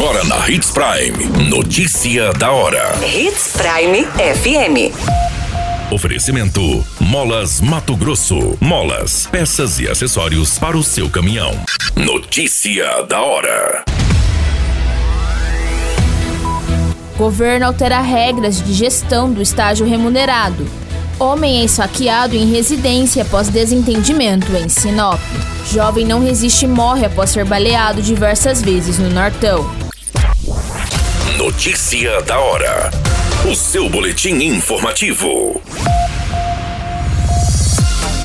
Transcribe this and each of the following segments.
Agora na Hits Prime. Notícia da hora. Hits Prime FM. Oferecimento: Molas Mato Grosso. Molas, peças e acessórios para o seu caminhão. Notícia da hora. Governo altera regras de gestão do estágio remunerado. Homem é esfaqueado em residência após desentendimento em Sinop. Jovem não resiste e morre após ser baleado diversas vezes no Nortão. Notícia da hora. O seu boletim informativo.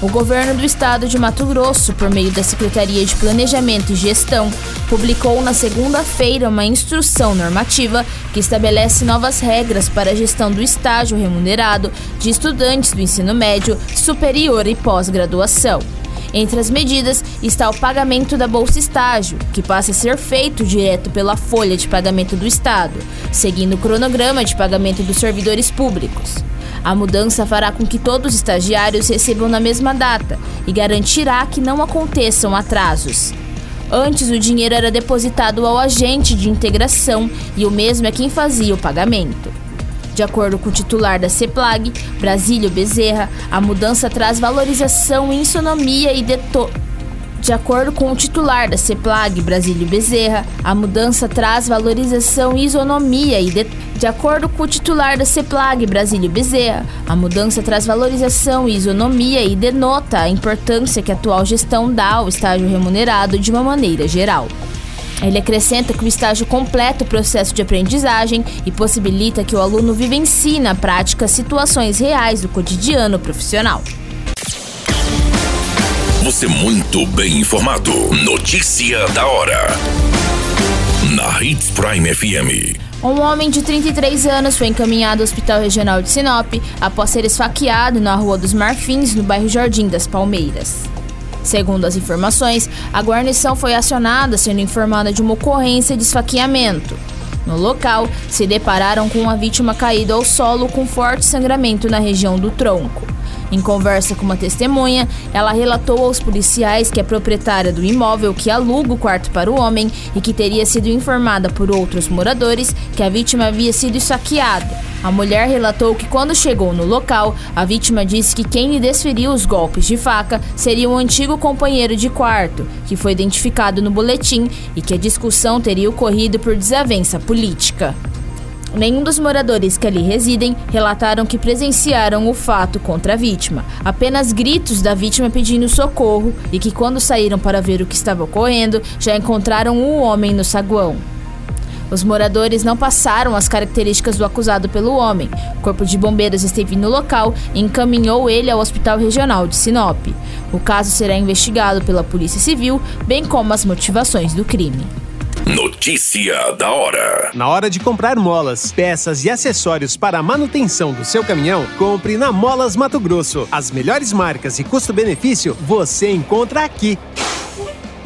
O governo do estado de Mato Grosso, por meio da Secretaria de Planejamento e Gestão, publicou na segunda-feira uma instrução normativa que estabelece novas regras para a gestão do estágio remunerado de estudantes do ensino médio, superior e pós-graduação. Entre as medidas está o pagamento da Bolsa Estágio, que passa a ser feito direto pela folha de pagamento do Estado, seguindo o cronograma de pagamento dos servidores públicos. A mudança fará com que todos os estagiários recebam na mesma data e garantirá que não aconteçam atrasos. Antes, o dinheiro era depositado ao agente de integração e o mesmo é quem fazia o pagamento. De acordo com o titular da CEPLAG, Brasílio Bezerra, a mudança traz valorização, isonomia e deto de acordo com o titular da CEPLAG, Brasílio Bezerra, a mudança traz valorização, isonomia e de... de acordo com o titular da CEPLAG, Brasílio Bezerra, a mudança traz valorização e isonomia e denota a importância que a atual gestão dá ao estágio remunerado de uma maneira geral. Ele acrescenta que o estágio completa o processo de aprendizagem e possibilita que o aluno vivencie na prática situações reais do cotidiano profissional. Você muito bem informado. Notícia da hora. Na Hits Prime FM. Um homem de 33 anos foi encaminhado ao Hospital Regional de Sinop após ser esfaqueado na Rua dos Marfins, no bairro Jardim das Palmeiras. Segundo as informações, a guarnição foi acionada sendo informada de uma ocorrência de esfaqueamento. No local, se depararam com a vítima caída ao solo com forte sangramento na região do tronco. Em conversa com uma testemunha, ela relatou aos policiais que é proprietária do imóvel que aluga o quarto para o homem e que teria sido informada por outros moradores que a vítima havia sido saqueada. A mulher relatou que quando chegou no local, a vítima disse que quem lhe desferiu os golpes de faca seria um antigo companheiro de quarto, que foi identificado no boletim e que a discussão teria ocorrido por desavença política. Nenhum dos moradores que ali residem relataram que presenciaram o fato contra a vítima. Apenas gritos da vítima pedindo socorro e que, quando saíram para ver o que estava ocorrendo, já encontraram o um homem no saguão. Os moradores não passaram as características do acusado pelo homem. O Corpo de Bombeiros esteve no local e encaminhou ele ao Hospital Regional de Sinop. O caso será investigado pela Polícia Civil, bem como as motivações do crime. Notícia da hora. Na hora de comprar molas, peças e acessórios para a manutenção do seu caminhão, compre na Molas Mato Grosso. As melhores marcas e custo-benefício você encontra aqui.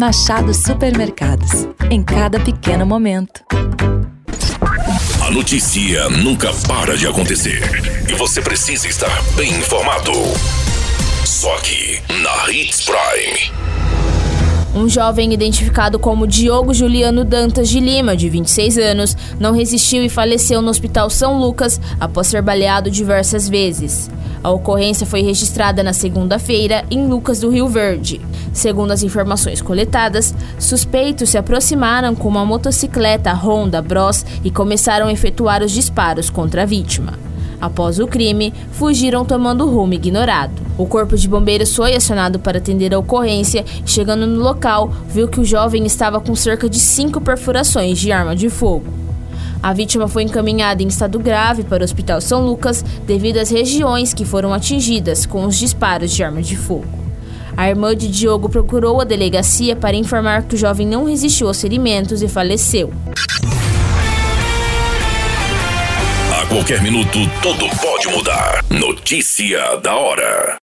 Machado Supermercados. Em cada pequeno momento. A notícia nunca para de acontecer. E você precisa estar bem informado. Só aqui, na Hits Prime. Um jovem identificado como Diogo Juliano Dantas de Lima, de 26 anos, não resistiu e faleceu no Hospital São Lucas após ser baleado diversas vezes. A ocorrência foi registrada na segunda-feira em Lucas do Rio Verde. Segundo as informações coletadas, suspeitos se aproximaram com uma motocicleta Honda Bros e começaram a efetuar os disparos contra a vítima. Após o crime, fugiram tomando rumo ignorado. O corpo de bombeiros foi acionado para atender a ocorrência e, chegando no local, viu que o jovem estava com cerca de cinco perfurações de arma de fogo. A vítima foi encaminhada em estado grave para o Hospital São Lucas devido às regiões que foram atingidas com os disparos de arma de fogo. A irmã de Diogo procurou a delegacia para informar que o jovem não resistiu aos ferimentos e faleceu. A qualquer minuto, tudo pode mudar. Notícia da hora.